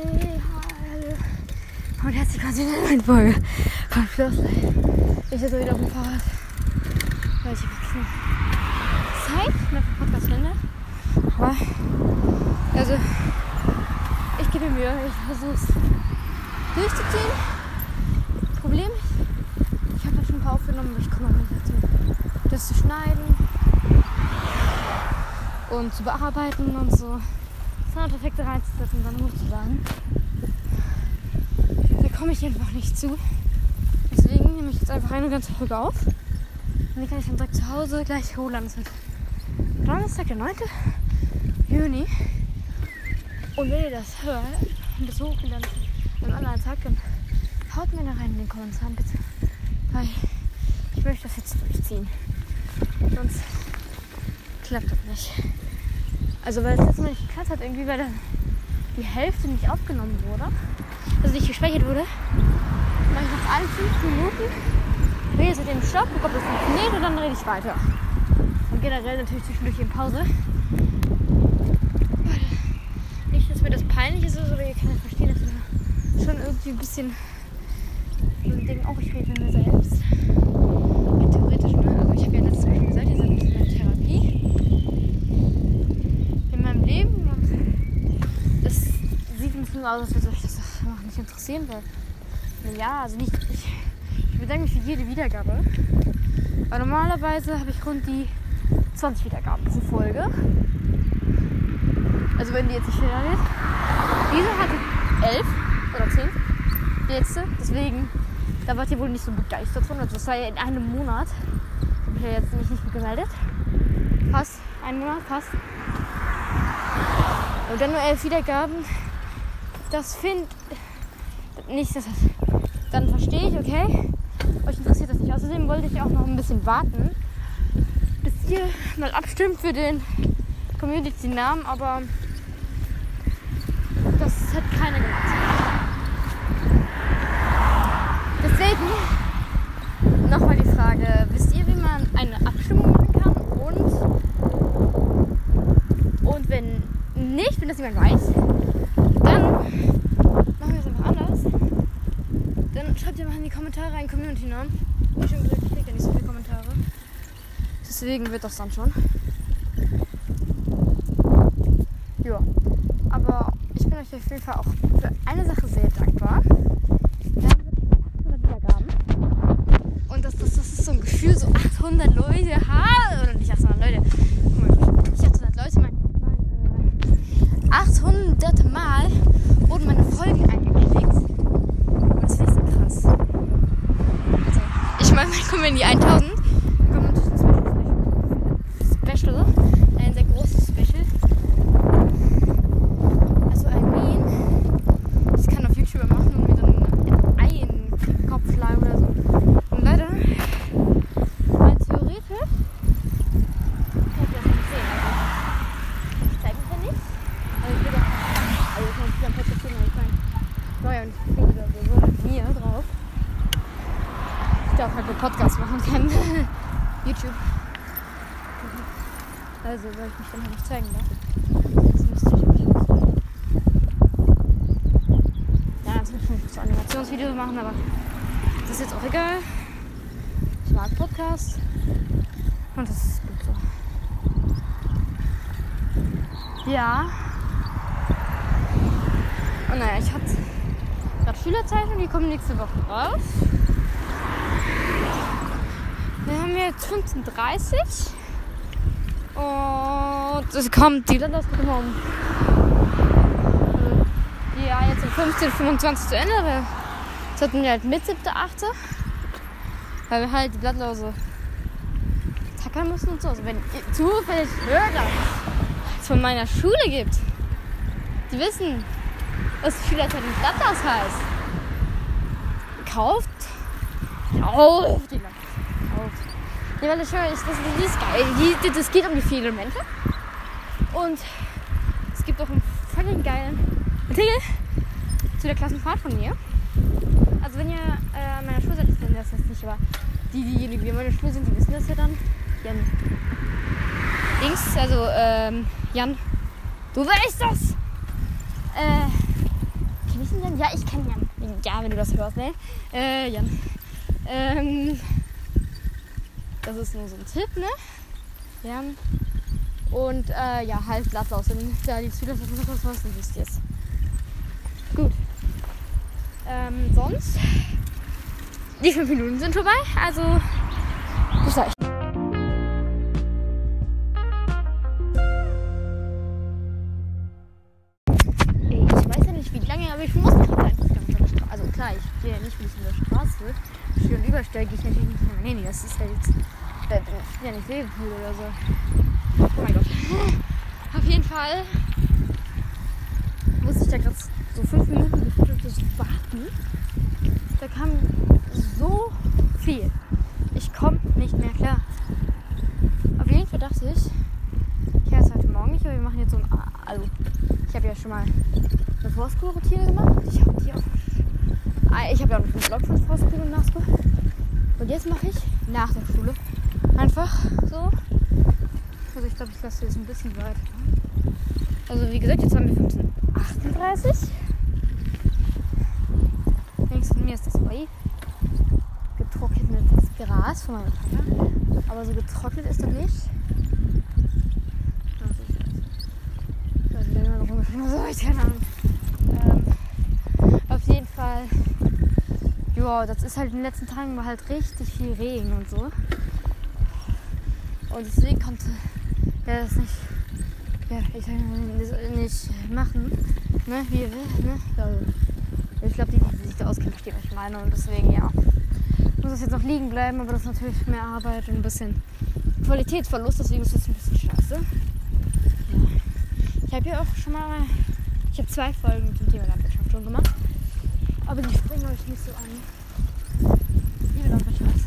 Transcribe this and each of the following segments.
Hey, hallo. Und herzlich willkommen zu einer neuen Folge von Schlosslein. Ich sitze wieder auf dem Fahrrad. Weil ich habe Zeit noch für Podcast zu Ende. Aber, also, ich gebe mir Mühe. Ich versuche es durchzuziehen. Problem ich habe schon ein paar aufgenommen, aber ich komme noch nicht dazu, das zu schneiden und zu bearbeiten und so. Soundeffekte reinzusetzen und dann hochzuladen. Da komme ich einfach nicht zu. Deswegen nehme ich jetzt einfach eine ganze Folge auf. Und die kann ich dann direkt zu Hause gleich hochladen. Das wird Donnerstag, der 9. Juni. Und wenn ihr das hört und das hochladen am anderen Tag, dann haut mir da rein in den Kommentaren bitte. Weil ich möchte das jetzt durchziehen. Sonst klappt das nicht. Also weil es letzte Mal nicht geklappt hat, irgendwie, weil dann die Hälfte nicht aufgenommen wurde. Also nicht gespeichert wurde. Mache ich nach allen fünf Minuten rede jetzt mit dem Stopp, gucke, ob das funktioniert und dann rede ich weiter. Und generell natürlich zwischendurch in Pause. Nicht, dass mir das peinlich ist, aber ihr könnt verstehen, dass wir schon irgendwie ein bisschen so ein Ding auch ich rede mit mir selbst. Ja, theoretisch, ne? Also ich habe ja letztes Mal schon gesagt, ihr seid ein bisschen in der Therapie in meinem Leben und das bisschen aus, als würde euch das noch nicht interessieren, weil ja, also nicht, ich, ich bedanke mich für jede Wiedergabe, aber normalerweise habe ich rund die 20 Wiedergaben pro Folge. Also wenn die jetzt nicht schneller wird. Diese hatte 11 oder 10, die letzte, deswegen, da wart ihr wohl nicht so begeistert von, also das war ja in einem Monat, habe ich ja jetzt mich nicht gemeldet. Fast, ein Monat, fast. Und dann nur elf Wiedergaben. Das finde nicht, dass das. Dann verstehe ich, okay. Euch interessiert das nicht. Außerdem wollte ich auch noch ein bisschen warten, bis ihr mal abstimmt für den Community-Namen, aber das hat keiner gemacht. Deswegen nochmal die Frage: Wisst ihr, wie man eine Abstimmung machen kann? Und, und wenn nicht, wenn das jemand weiß, dann machen wir es einfach anders. Dann schreibt ihr mal in die Kommentare einen Community-Namen. Ich kriege ja nicht so viele Kommentare. Deswegen wird das dann schon. Ja. Aber ich bin euch auf jeden Fall auch für eine Sache sehr dankbar. Wir haben wirklich 800 Wiedergaben. Und das, das, das ist so ein Gefühl, so 800 Leute haben. Oder nicht 800 Leute. Guck mal, Nicht 800 Leute, mein, mein äh, 800 Mal wurden meine Folgen eingeklickt. Und das finde ich so krass. Also, dann kommen wir in die 1000. Dann kommt natürlich ein Special. Ein sehr großes Special. Also, I mean, ich kann auf YouTube machen und mir dann einen Kopf schlagen oder so. Und leider, rein theoretisch, ich das nicht sehen. Also, ich zeige es ja nicht. Also ich will doch, also ich kann es am Podcast sehen, aber ich naja, und wieder so, so mit mir drauf. Ich darf halt einen Podcast machen können. YouTube. Also, weil ich mich dann halt nicht zeigen darf. Jetzt müsste ich mich Ja, jetzt muss ich so Animationsvideos machen, aber das ist jetzt auch egal. Ich mag Podcast. Und das ist gut so. Ja. Und naja, ich hatte gerade Schülerzeichen, die kommen nächste Woche raus. Wir haben jetzt 15.30 und es kommt die immer um ja jetzt um 15.25 zu Ende, das hatten wir halt mit 7.8. Weil wir halt die Blattlose tackern müssen und so. Also wenn zufällig Hörer es von meiner Schule gibt, die wissen, was Schülerzeitung Blattlaus heißt. Kauft. Kauft die Blattlaus. Ja, weil ich höre, das, die ist geil. Das geht um die vielen Elemente. Und es gibt auch einen völlig geilen Artikel zu der Klassenfahrt von mir. Also wenn ihr äh, an meiner Schule seid, dann das jetzt nicht, aber die, diejenigen, die in meiner Schule sind, die wissen das ja dann. Jan. Dings, also ähm, Jan, du weißt das! Äh, Ja, ich kenne Jan. Ja, wenn du das hörst, ne? Äh, Jan. Ähm, das ist nur so ein Tipp, ne? Jan. Und äh, ja, halt Platz aus. Wenn da die Züge was dann wisst ihr es. Gut. Ähm, sonst. Die fünf Minuten sind vorbei, also bis gleich. Ich weiß ja nicht wie lange, aber ich muss gerade einfach an der Straße. Also klar, ich gehe ja nicht, wenn ich in der Straße stehe und überstelle, gehe ich natürlich nicht mehr. Nee, nee, das ist ja jetzt. Das ist ja nicht Liverpool oder so. Oh mein Gott. Auf jeden Fall musste ich da gerade so fünf Minuten warten. Da kam so viel. Ich komme nicht mehr klar. Auf jeden Fall dachte ich, ich habe es heute Morgen nicht, aber wir machen jetzt so ein. Also, ich habe ja schon mal eine Vorschulroutine gemacht. Ich habe die auch. Ah, Ich habe ja auch noch einen Blog von Vorschule und Nachschule. Und jetzt mache ich nach der Schule einfach so. Also ich glaube, ich lasse jetzt ein bisschen weit. Also wie gesagt, jetzt haben wir 15.38 Links von mir ist das Heu. Getrocknetes Gras von meinem Vater. Aber so getrocknet ist das nicht. Also, immer noch rumgeschrieben, so, ich keine Ahnung. Ähm, auf jeden Fall, ja, das ist halt in den letzten Tagen war halt richtig viel Regen und so. Und deswegen konnte er das nicht, ja, ich sag nicht machen, ne, wie er will, ne. Also, ich glaube, die, die sich da auskennen, verstehen, was ich meine. Und deswegen, ja, muss das jetzt noch liegen bleiben, aber das ist natürlich mehr Arbeit und ein bisschen Qualitätsverlust, deswegen ist das ein bisschen scheiße. Ich habe ja auch schon mal, ich habe zwei Folgen zum Thema Landwirtschaft schon gemacht, aber die springen euch nicht so an. Liebe Landwirtschaft.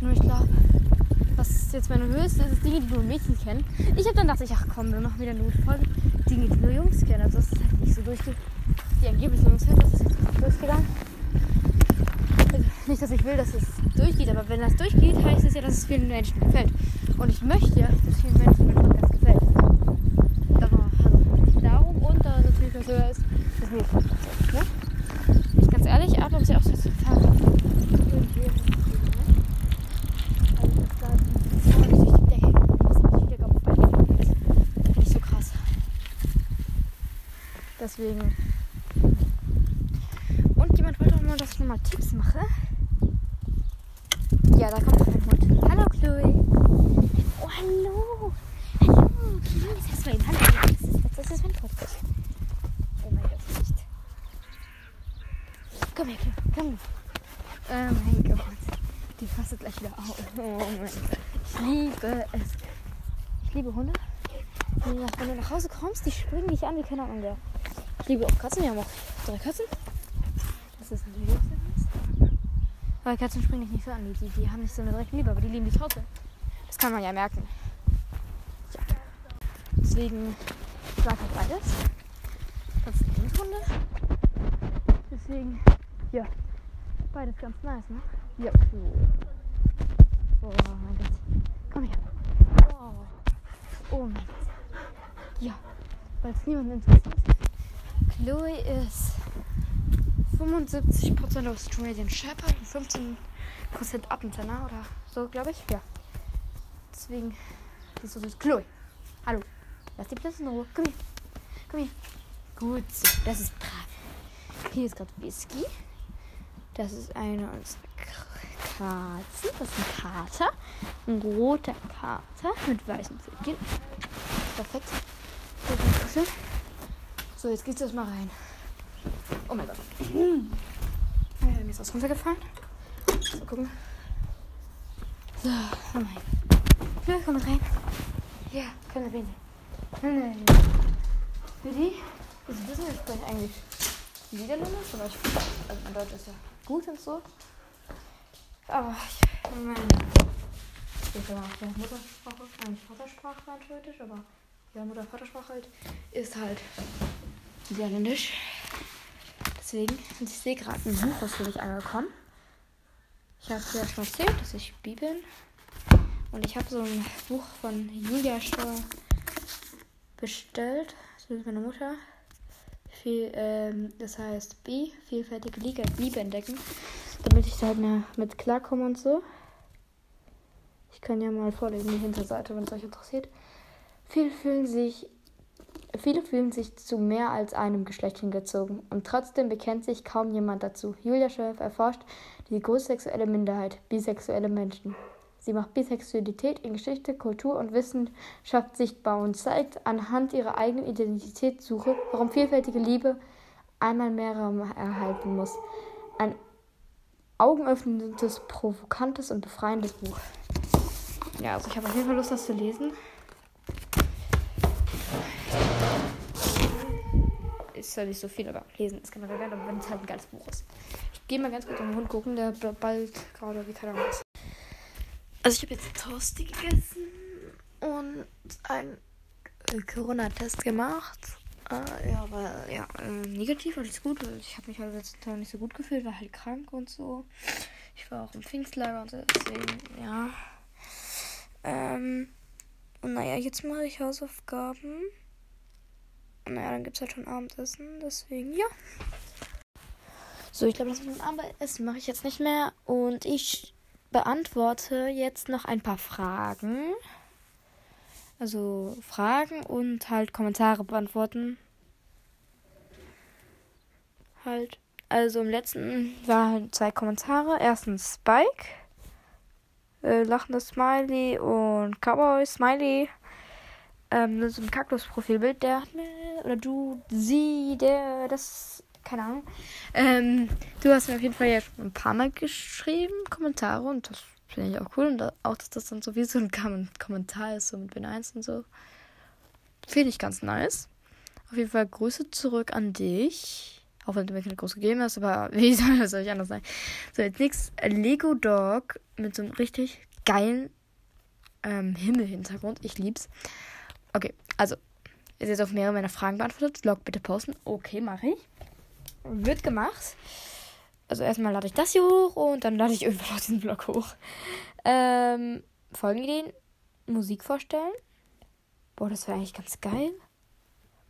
Nur ich glaube, was ist jetzt meine höchste ist, ist Dinge, die nur Mädchen kennen. Ich habe dann gedacht, ach komm, wir machen wieder eine gute Folge. Dinge, die nur Jungs kennen. Also das ist halt nicht so durchgeht. Die angeblich Jungs kennen, das ist jetzt nicht durchgegangen. Nicht, dass ich will, dass es durchgeht, aber wenn das durchgeht, heißt es ja, dass es vielen Menschen gefällt. Und ich möchte ja, dass vielen Menschen mein Podcast gefällt. Darum, also, darum und da natürlich was höher ist, dass mir Podcast ist, ne? Ich ganz ehrlich, atme sie auch so total. irgendwie- Also, das da- das ist durch die Decke. Das ist durch die Decke auf beide geflogen ist. Finde ich so krass. Deswegen. Und jemand wollte auch mal, dass ich nochmal Tipps mache. Ja, da kommt noch ein Hund. Hallo Chloe. Oh, hallo. Hallo. Das ist mein Hallo. Das ist, mein Podcast. Oh mein Gott, nicht. Komm her, Chloe. Komm. Oh mein Gott. Die fasst gleich wieder auf. Oh mein Gott. Ich liebe es. Ich liebe Hunde. Wenn du nach Hause kommst, die springen dich an wie keine. Ich liebe auch Katzen. Wir haben auch drei Katzen. Das ist natürlich auch sehr nice. Weil Katzen springen dich nicht so an. Die, die, die haben nicht so eine direkte Liebe, aber die lieben dich trotzdem. Das kann man ja merken. Ja. Deswegen, ich mag halt beides. Das sind Hundhunde. Deswegen, ja. Beides ganz nice, ne? Ja, cool. Oh mein Gott. Komm her. Oh, oh mein Gott. Ja, weil es niemanden interessiert. Chloe ist 75% Australian Shepherd und 15% Appentenner oder so, glaube ich. Ja. Deswegen, die so süß. Chloe, hallo. Lass die Plätze in Ruhe. Komm hier. Komm hier. Gut so, das ist brav. Hier ist gerade Whisky. Das ist eine unserer Katzen. Das ist ein Kater. Ein roter Kater mit weißen Pfötchen. Perfekt. So, jetzt geht's erstmal rein. Oh mein Gott. Äh, mir ist was runtergefallen. So, gucken. So, oh mein Gott. Ja, komm rein. Ja, komm da rein. Nein, nein, nein. Für die, das wissen wir, ich spreche eigentlich Niederländisch, aber ich, also mein Deutsch ist ja gut und so. Aber ich, mein, ich mal, ja, Muttersprache, eigentlich Vatersprache theoretisch, aber ja, Mutter-Vatersprache halt, ist halt Niederländisch. Deswegen, und ich sehe gerade ein Buch, was für mich angekommen. Ich habe ja schon erzählt, dass ich Bi bin. Und ich habe so ein Buch von Julia Stoll bestellt. Das ist meine Mutter. viel, ähm, das heißt B, vielfältige Liebe, Liebe entdecken, damit ich da halt mehr mit klarkomme und so. Ich kann ja mal vorlesen, die Hinterseite, wenn es euch interessiert. Viele fühlen sich Viele fühlen sich zu mehr als einem Geschlecht hingezogen und trotzdem bekennt sich kaum jemand dazu. Julia Schöpf erforscht die großsexuelle Minderheit, bisexuelle Menschen. Sie macht Bisexualität in Geschichte, Kultur und Wissenschaft sichtbar und zeigt anhand ihrer eigenen Identitätssuche, warum vielfältige Liebe einmal mehr Raum erhalten muss. Ein augenöffnendes, provokantes und befreiendes Buch. Ja, also ich habe auf jeden Fall Lust, das zu lesen. Ist ja nicht so viel, aber lesen ist generell geil, wenn es halt ein geiles Buch ist. Ich gehe mal ganz kurz um den Hund gucken, der bald gerade wie keine Ahnung ist. Also ich habe jetzt Toasty gegessen und einen äh, Corona-Test gemacht. Äh, ja, aber ja, äh, negativ, alles gut. Ich habe mich halt letzten Tag nicht so gut gefühlt, war halt krank und so. Ich war auch im Pfingstlager und deswegen, ja. Ähm, und naja, jetzt mache ich Hausaufgaben. Naja, dann gibt es halt schon Abendessen, deswegen, ja. So, ich glaube, das mit dem Abendessen mache ich jetzt nicht mehr. Und ich beantworte jetzt noch ein paar Fragen. Also Fragen und halt Kommentare beantworten. Halt. Also im letzten waren zwei Kommentare. Erstens Spike, äh, lachendes Smiley und Cowboy Smiley. Ähm, so ein Kaktus-Profilbild, der hat mir, oder du, sie, der, das keine Ahnung. Ähm, du hast mir auf jeden Fall ja schon ein paar Mal geschrieben, Kommentare, und das finde ich auch cool. Und auch, dass das dann so wie so ein Kommentar ist, so mit Bin1 und so. Finde ich ganz nice. Auf jeden Fall Grüße zurück an dich. Auch wenn du mir keine groß gegeben hast, aber wie soll das euch anders sein? So, jetzt nichts. Lego Dog mit so einem richtig geilen ähm, Himmelhintergrund. Ich lieb's. Okay, also, ihr seid auf mehrere meiner Fragen beantwortet. Vlog bitte posten. Okay, mache ich wird gemacht. Also erstmal lade ich das hier hoch und dann lade ich irgendwann auch diesen Blog hoch. Ähm, Folgenideen. Musik vorstellen. Boah, das wäre eigentlich ganz geil.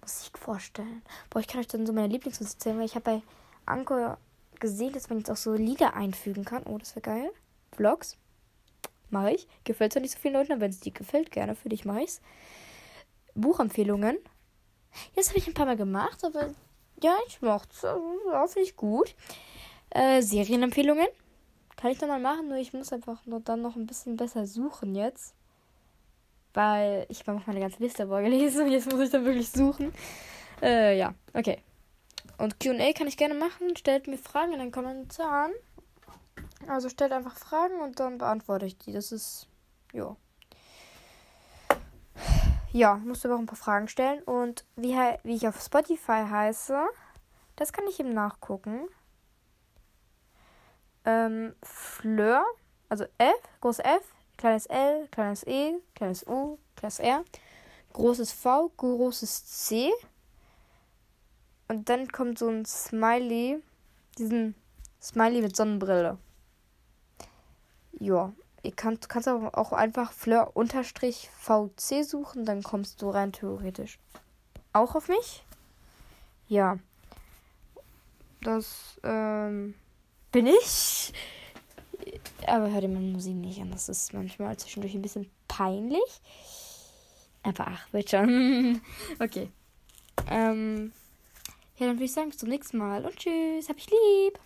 Musik vorstellen. Boah, ich kann euch dann so meine Lieblingsmusik erzählen, weil ich habe bei Anchor gesehen, dass man jetzt auch so Lieder einfügen kann. Oh, das wäre geil. Vlogs. Mache ich. Gefällt zwar nicht so vielen Leuten, aber wenn es dir gefällt, gerne für dich mache ich's. Buchempfehlungen. Jetzt habe ich ein paar Mal gemacht, aber ja, ich mochte es. Ja, finde ich gut. Äh, Serienempfehlungen. Kann ich nochmal machen, nur ich muss einfach nur dann noch ein bisschen besser suchen jetzt. Weil ich habe meine ganze Liste vorgelesen und jetzt muss ich dann wirklich suchen. Äh, ja, okay. Und QA kann ich gerne machen. Stellt mir Fragen in den Kommentaren. Also stellt einfach Fragen und dann beantworte ich die. Das ist. Ja. Ja, musst du aber auch ein paar Fragen stellen. Und wie, wie ich auf Spotify heiße, das kann ich eben nachgucken. Ähm, Fleur, also F, großes F, kleines L, kleines E, kleines U, kleines R, großes V, großes C. Und dann kommt so ein Smiley, diesen Smiley mit Sonnenbrille. Ja, Ihr kannst, kannst auch einfach Fleur-VC suchen, dann kommst du rein theoretisch. Auch auf mich? Ja. Das ähm, bin ich. Aber hör dir meine Musik nicht an. Das ist manchmal zwischendurch ein bisschen peinlich. Aber ach, wird schon. okay. Ähm, ja, dann würde ich sagen, bis zum nächsten Mal und tschüss. Hab ich lieb.